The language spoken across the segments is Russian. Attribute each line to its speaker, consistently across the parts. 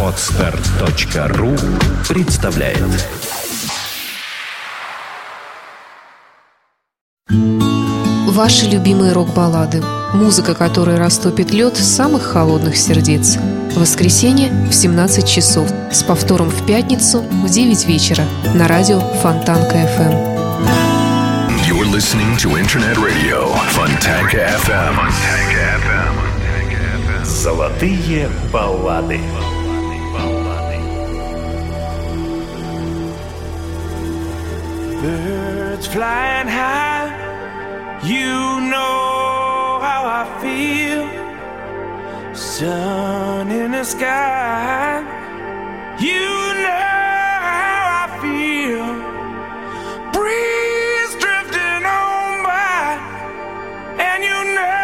Speaker 1: Отстар.ру представляет.
Speaker 2: Ваши любимые рок-баллады. Музыка, которая растопит лед самых холодных сердец. Воскресенье в 17 часов. С повтором в пятницу в 9 вечера. На радио Фонтанка FM эм.
Speaker 1: You're listening to Internet Radio. Fontanka FM. Fontanka FM.
Speaker 3: Золотые баллады.
Speaker 4: Birds flying high, you know how I feel. Sun in the sky, you know how I feel. Breeze drifting on by, and you know.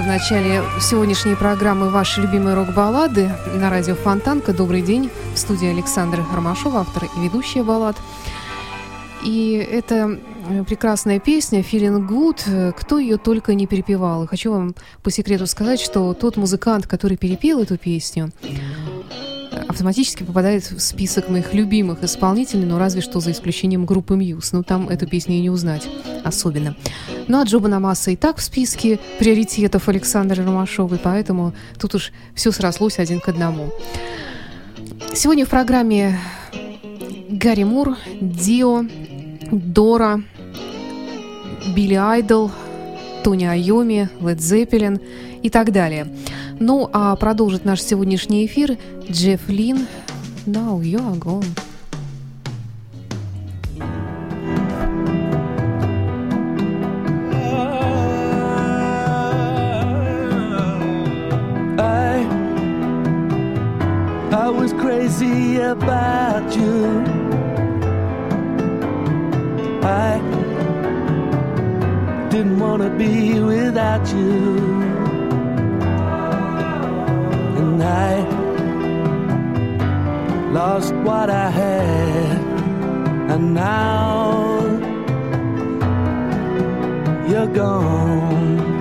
Speaker 2: в начале сегодняшней программы ваши любимые рок-баллады на радио Фонтанка. Добрый день. В студии Александра Ромашова, автор и ведущая баллад. И это э, прекрасная песня «Feeling Good». Кто ее только не перепевал. И хочу вам по секрету сказать, что тот музыкант, который перепел эту песню, автоматически попадает в список моих любимых исполнителей, но ну, разве что за исключением группы Мьюз. Ну, там эту песню и не узнать особенно. Ну, а Джоба Намаса и так в списке приоритетов Александра Ромашовой, поэтому тут уж все срослось один к одному. Сегодня в программе Гарри Мур, Дио, Дора, Билли Айдол, Тони Айоми, Лед Зеппелин и так далее – ну, а продолжит наш сегодняшний эфир Джефф Лин. Now you are gone.
Speaker 5: About you. I didn't want to be without you. And I lost what I had, and now you're gone.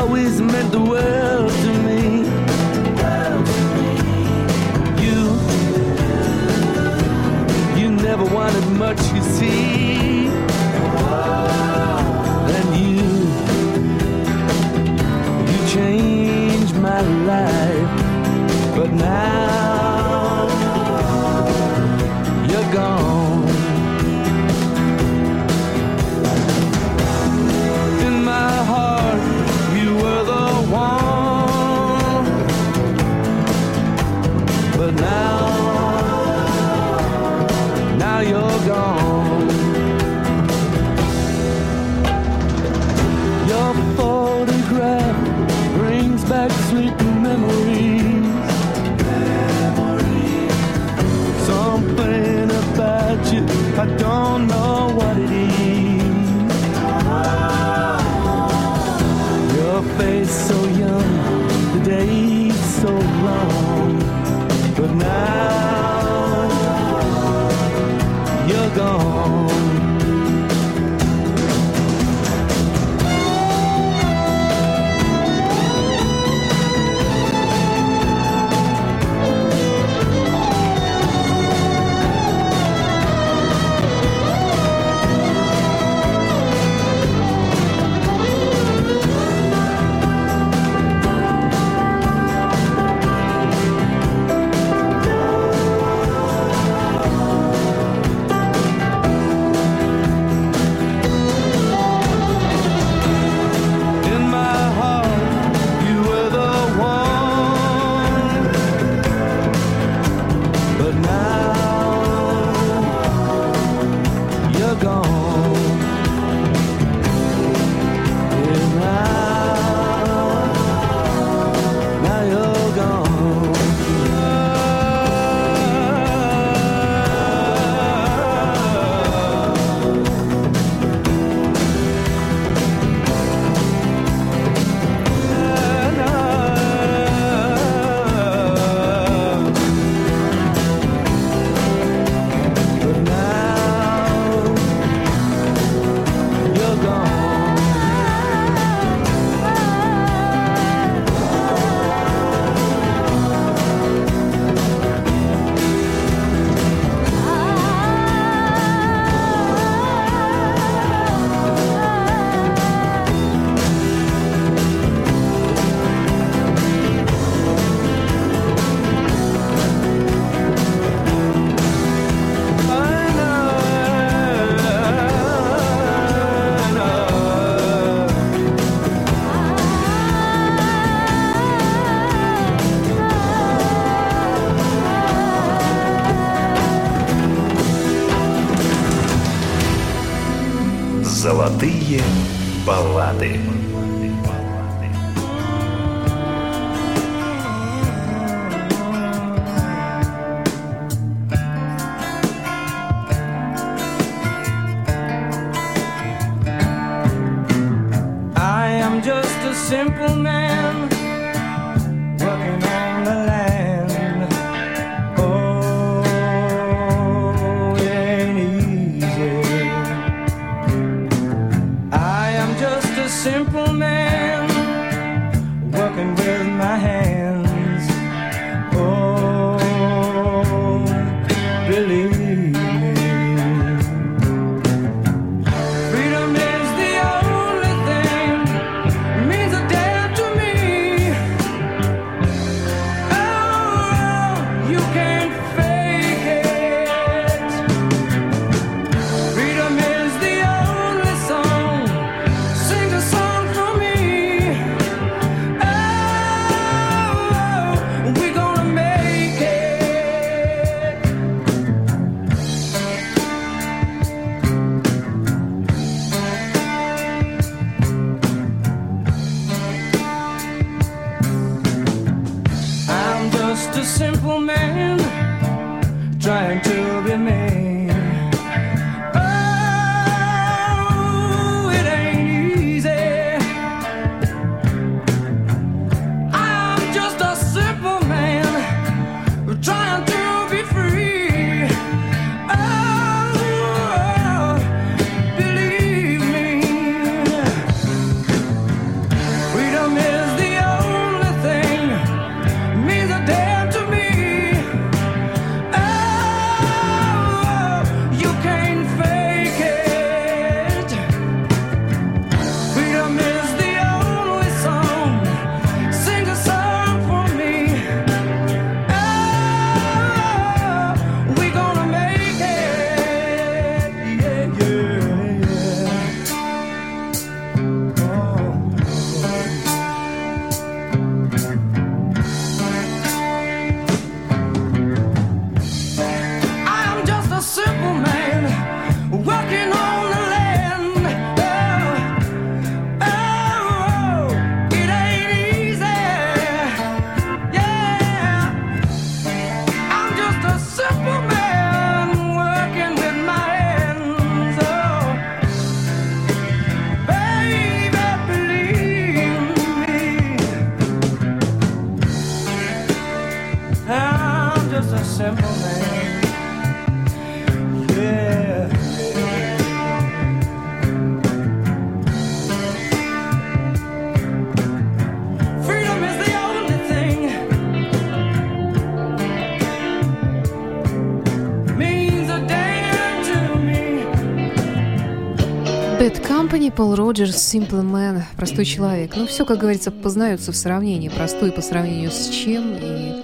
Speaker 5: Always meant the world to me. You, you never wanted much, you see. And you, you changed my life, but now gone.
Speaker 2: Пол Роджерс, Simple Man, простой человек. Ну, все, как говорится, познается в сравнении. Простой по сравнению с чем и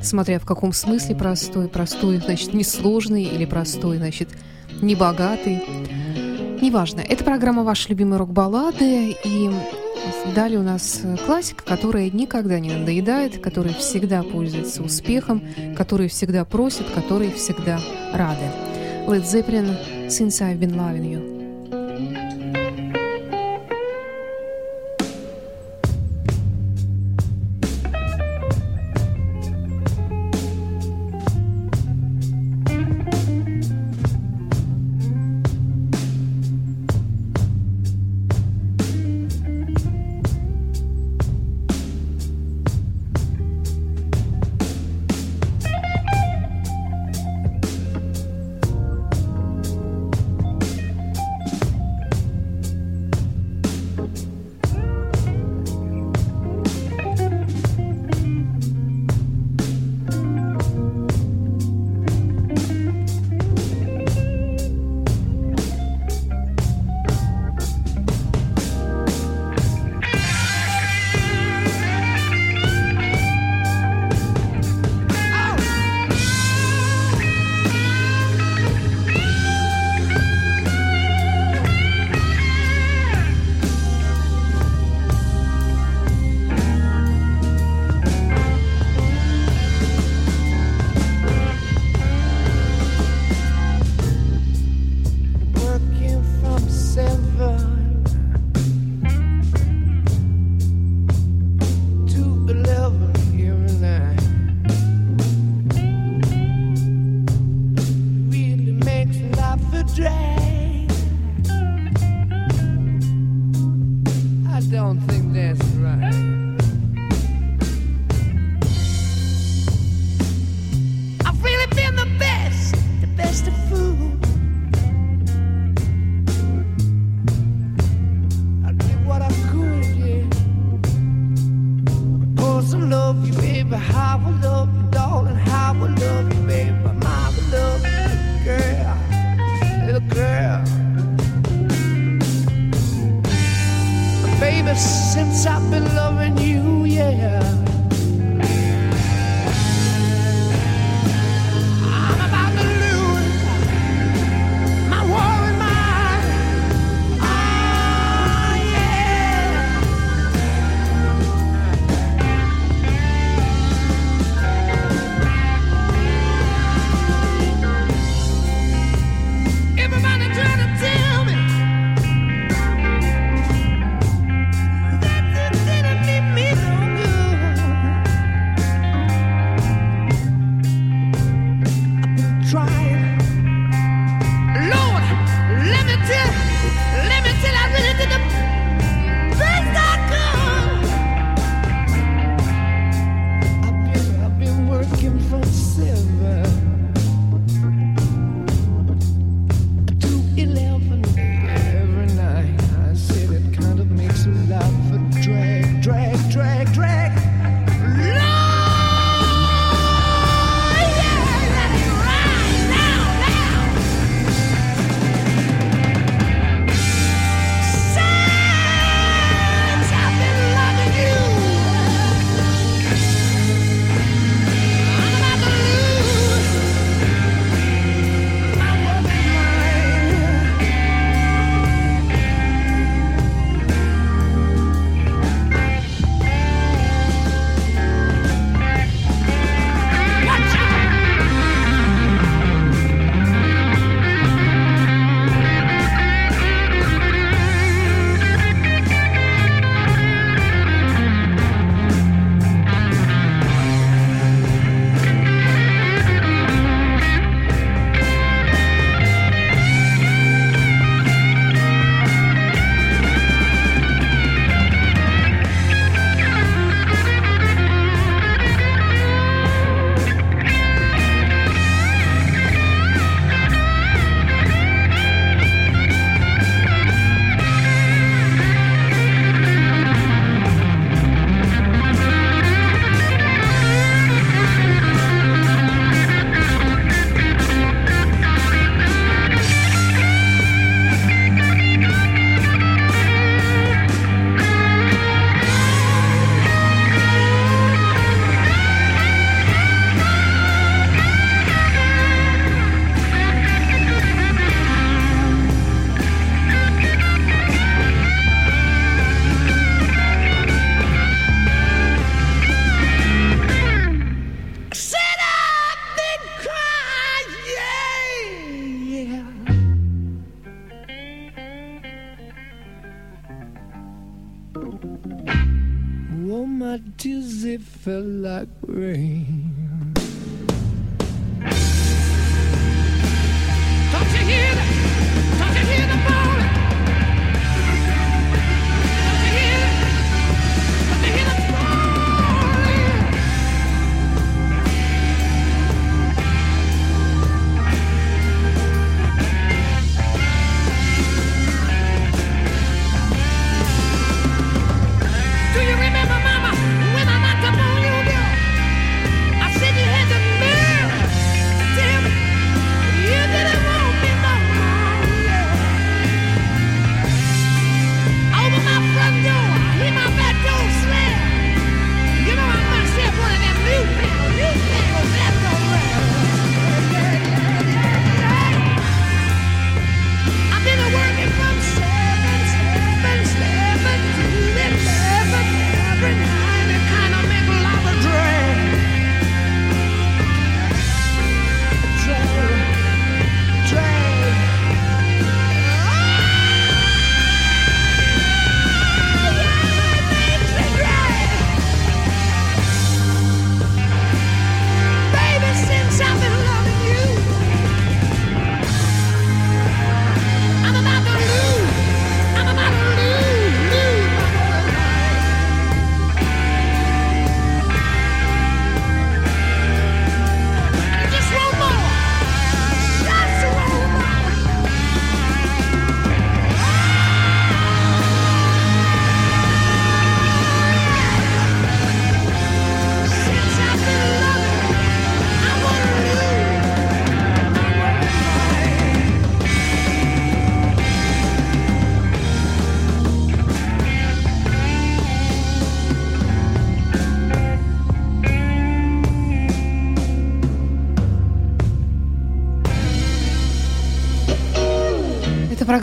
Speaker 2: смотря в каком смысле простой. Простой, значит, несложный или простой, значит, небогатый. Неважно. Это программа «Ваши любимые рок-баллады». И далее у нас классика, которая никогда не надоедает, которая всегда пользуется успехом, которая всегда просит, которой всегда рады. Led Zeppelin «Since I've Been Loving You».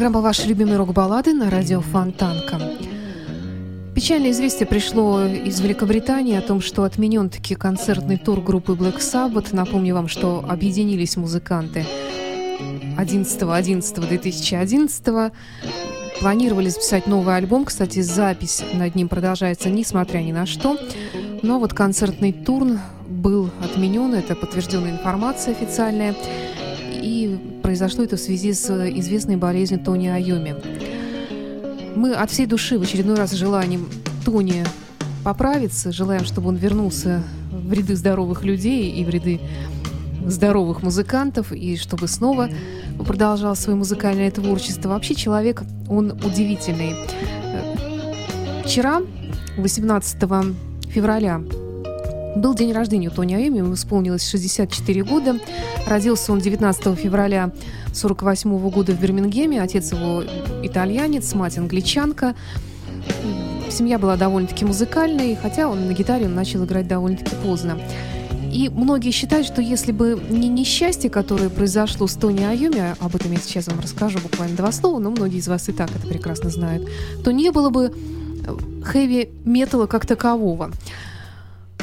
Speaker 2: Программа «Ваши любимые рок-баллады» на радио Фонтанка. Печальное известие пришло из Великобритании о том, что отменен таки концертный тур группы Black Sabbath. Напомню вам, что объединились музыканты 11.11.2011. Планировали записать новый альбом. Кстати, запись над ним продолжается, несмотря ни на что. Но вот концертный тур был отменен. Это подтвержденная информация официальная. Произошло это в связи с известной болезнью Тони Айоми. Мы от всей души в очередной раз желаем Тони поправиться, желаем, чтобы он вернулся в ряды здоровых людей и в ряды здоровых музыкантов, и чтобы снова продолжал свое музыкальное творчество. Вообще человек, он удивительный. Вчера, 18 февраля, был день рождения у Тони Айоми, ему исполнилось 64 года. Родился он 19 февраля 1948 года в Бирмингеме. Отец его итальянец, мать англичанка. Семья была довольно-таки музыкальной, хотя он на гитаре начал играть довольно-таки поздно. И многие считают, что если бы не несчастье, которое произошло с Тони Айоми, об этом я сейчас вам расскажу буквально два слова, но многие из вас и так это прекрасно знают, то не было бы хэви-металла как такового.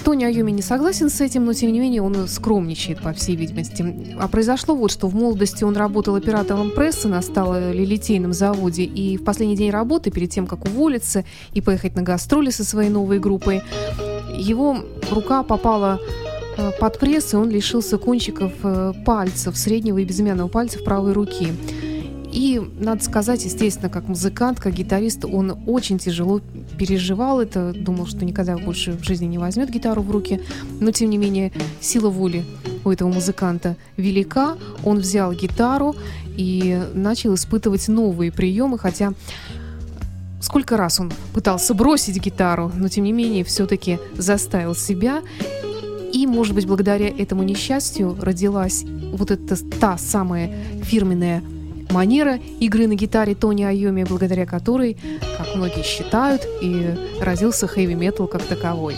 Speaker 2: Тони Айоми не согласен с этим, но тем не менее он скромничает, по всей видимости. А произошло вот, что в молодости он работал оператором прессы на сталолитейном заводе, и в последний день работы, перед тем, как уволиться и поехать на гастроли со своей новой группой, его рука попала э, под пресс, и он лишился кончиков э, пальцев, среднего и безымянного пальцев правой руки. И, надо сказать, естественно, как музыкант, как гитарист, он очень тяжело переживал это, думал, что никогда больше в жизни не возьмет гитару в руки. Но, тем не менее, сила воли у этого музыканта велика. Он взял гитару и начал испытывать новые приемы, хотя сколько раз он пытался бросить гитару, но, тем не менее, все-таки заставил себя. И, может быть, благодаря этому несчастью родилась вот эта та самая фирменная манера игры на гитаре Тони Айоми, благодаря которой, как многие считают, и родился хэви-метал как таковой.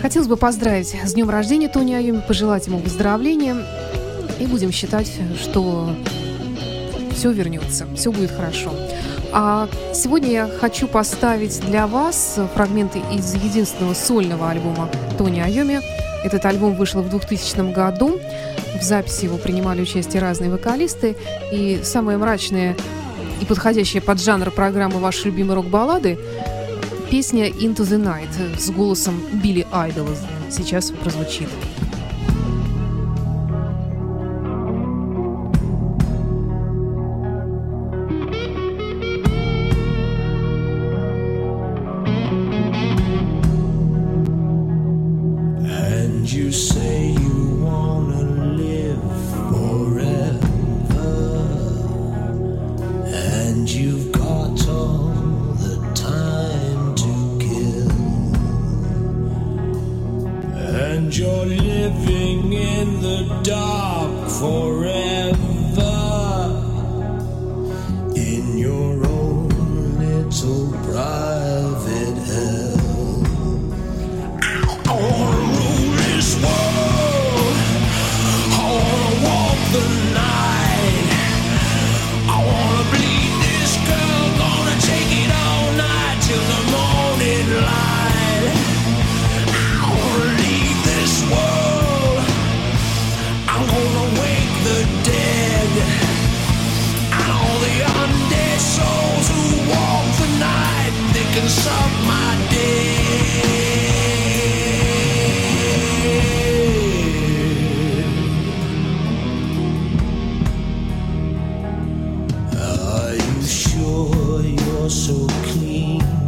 Speaker 2: Хотелось бы поздравить с днем рождения Тони Айоми, пожелать ему выздоровления, и будем считать, что все вернется, все будет хорошо. А сегодня я хочу поставить для вас фрагменты из единственного сольного альбома Тони Айоми. Этот альбом вышел в 2000 году. В записи его принимали участие разные вокалисты. И самое мрачное и подходящее под жанр программы «Ваши любимые рок-баллады»
Speaker 6: Песня «Into the Night» с голосом Билли Айдола сейчас прозвучит.
Speaker 7: So clean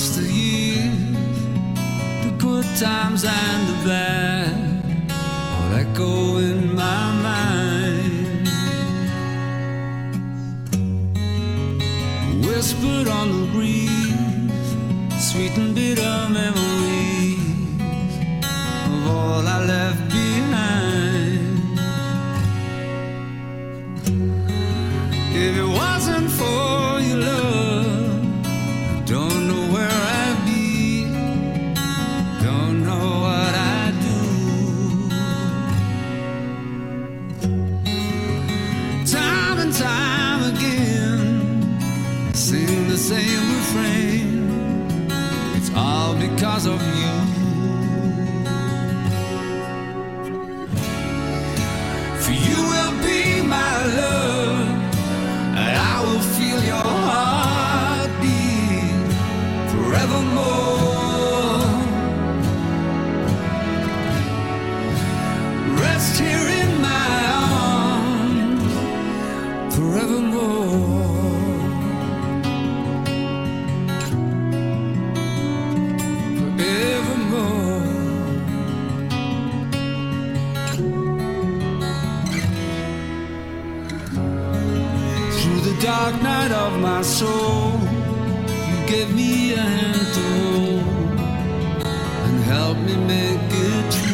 Speaker 5: just dark night of my soul, you gave me a hand to hold and helped me make it true.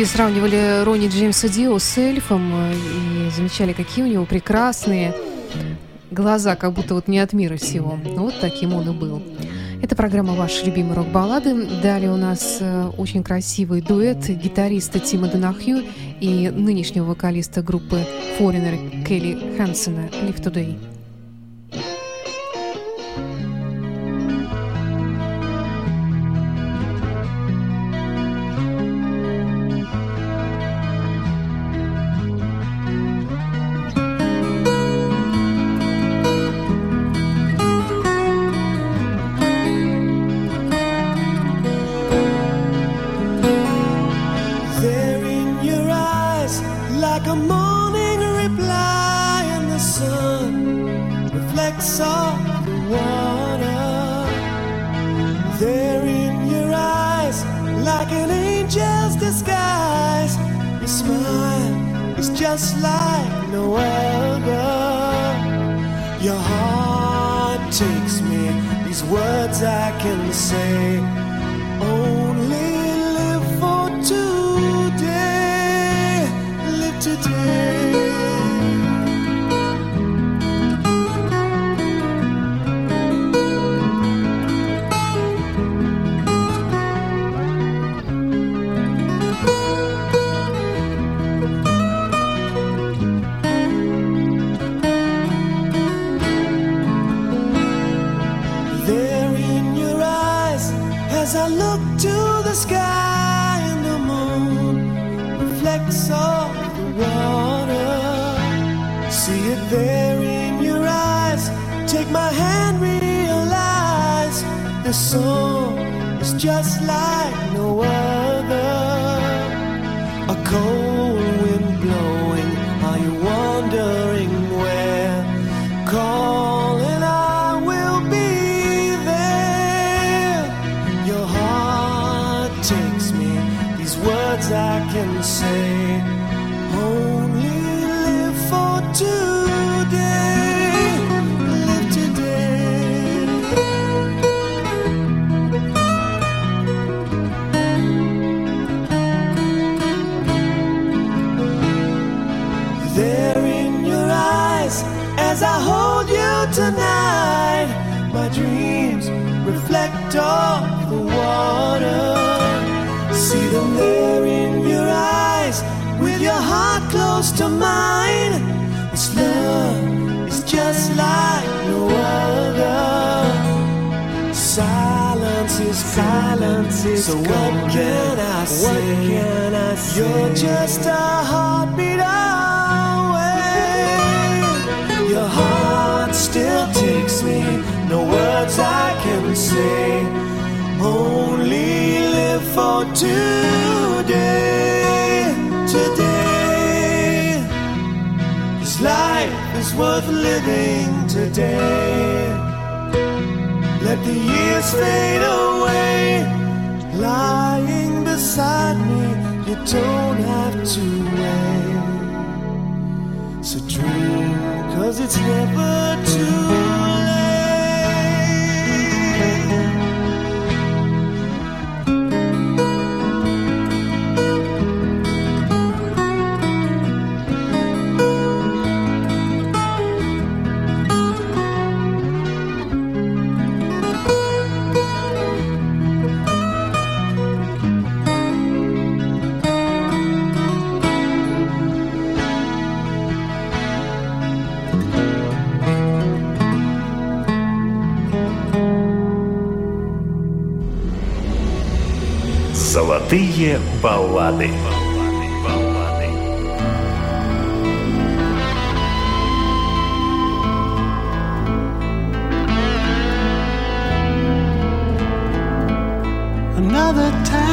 Speaker 6: Многие сравнивали Ронни Джеймса Дио с эльфом э, и замечали, какие у него прекрасные глаза, как будто вот не от мира всего. Вот таким он и был. Это программа «Ваши любимые рок-баллады». Далее у нас э, очень красивый дуэт гитариста Тима Донахью и нынешнего вокалиста группы Foreigner Келли Хансена «Live Today».
Speaker 7: So what can I say? What can I say? You're just a heartbeat away. Your heart still takes me. No words I can say. Only live for today. Today. This life is worth living today. Let the years fade away. Lying beside me, you don't have to wait. So dream, cause it's never too
Speaker 3: Золотые баллады.
Speaker 7: Another town,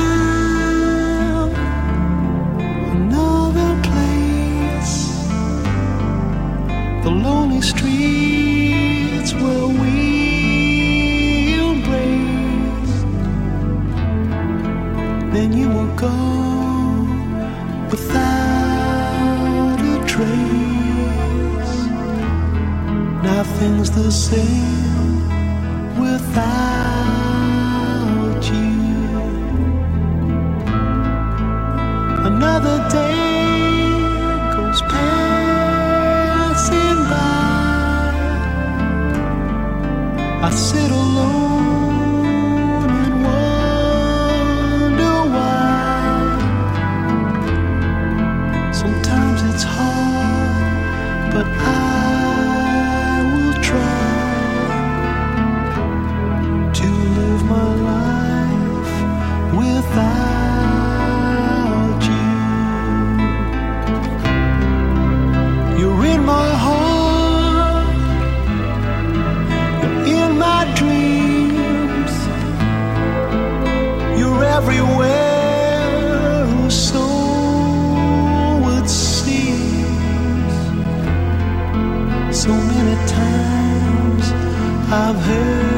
Speaker 7: I've heard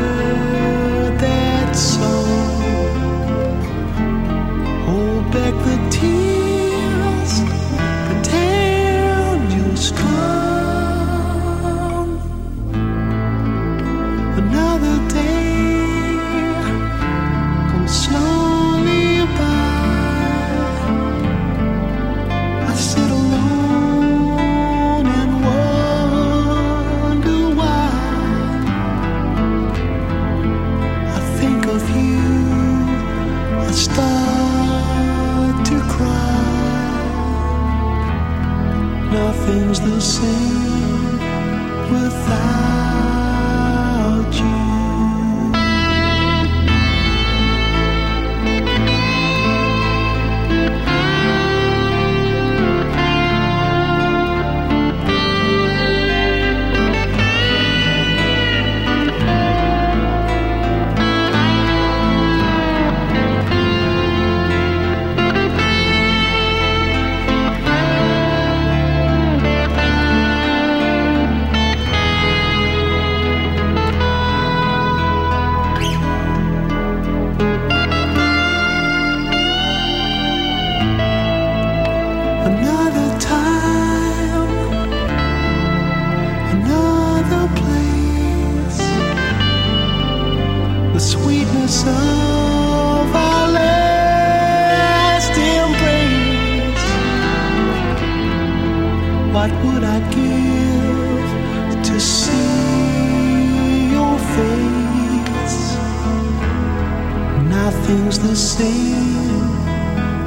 Speaker 7: Nothing's the same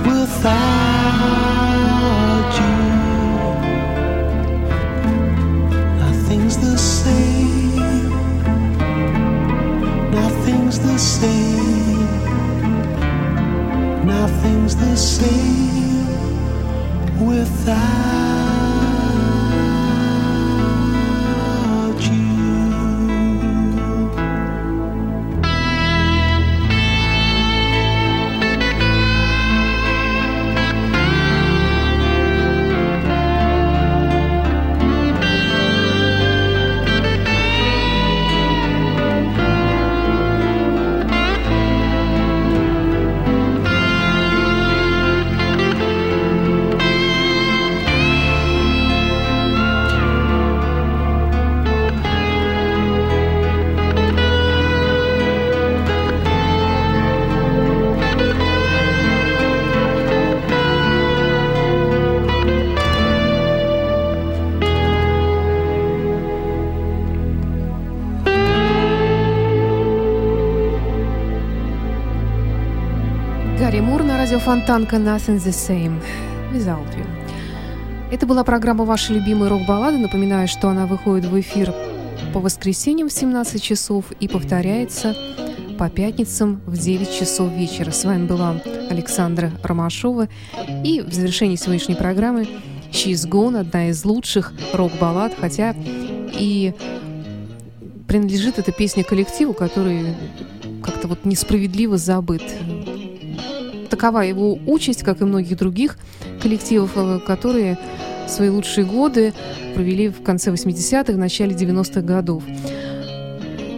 Speaker 7: without you. Nothing's the same. Nothing's the same. Nothing's the same without
Speaker 2: Фонтанка Nothing the Same Without You. Это была программа «Ваши любимые рок-баллады». Напоминаю, что она выходит в эфир по воскресеньям в 17 часов и повторяется по пятницам в 9 часов вечера. С вами была Александра Ромашова. И в завершении сегодняшней программы «She's Gone» — одна из лучших рок-баллад, хотя и принадлежит эта песня коллективу, который как-то вот несправедливо забыт такова его участь, как и многих других коллективов, э, которые свои лучшие годы провели в конце 80-х, начале 90-х годов.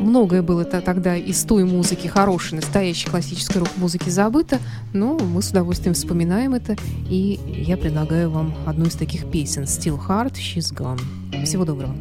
Speaker 2: Многое было то- тогда из той музыки, хорошей, настоящей классической рок-музыки забыто, но мы с удовольствием вспоминаем это, и я предлагаю вам одну из таких песен «Still Hard, She's Gone». Всего доброго.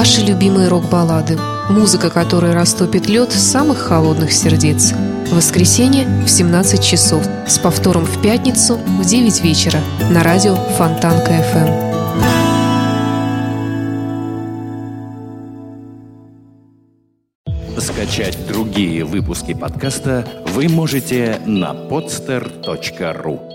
Speaker 2: ваши любимые рок-баллады. Музыка, которая растопит лед самых холодных сердец. В воскресенье в 17 часов с повтором в пятницу в 9 вечера на радио Фонтанка FM. Эм.
Speaker 8: Скачать другие выпуски подкаста вы можете на podster.ru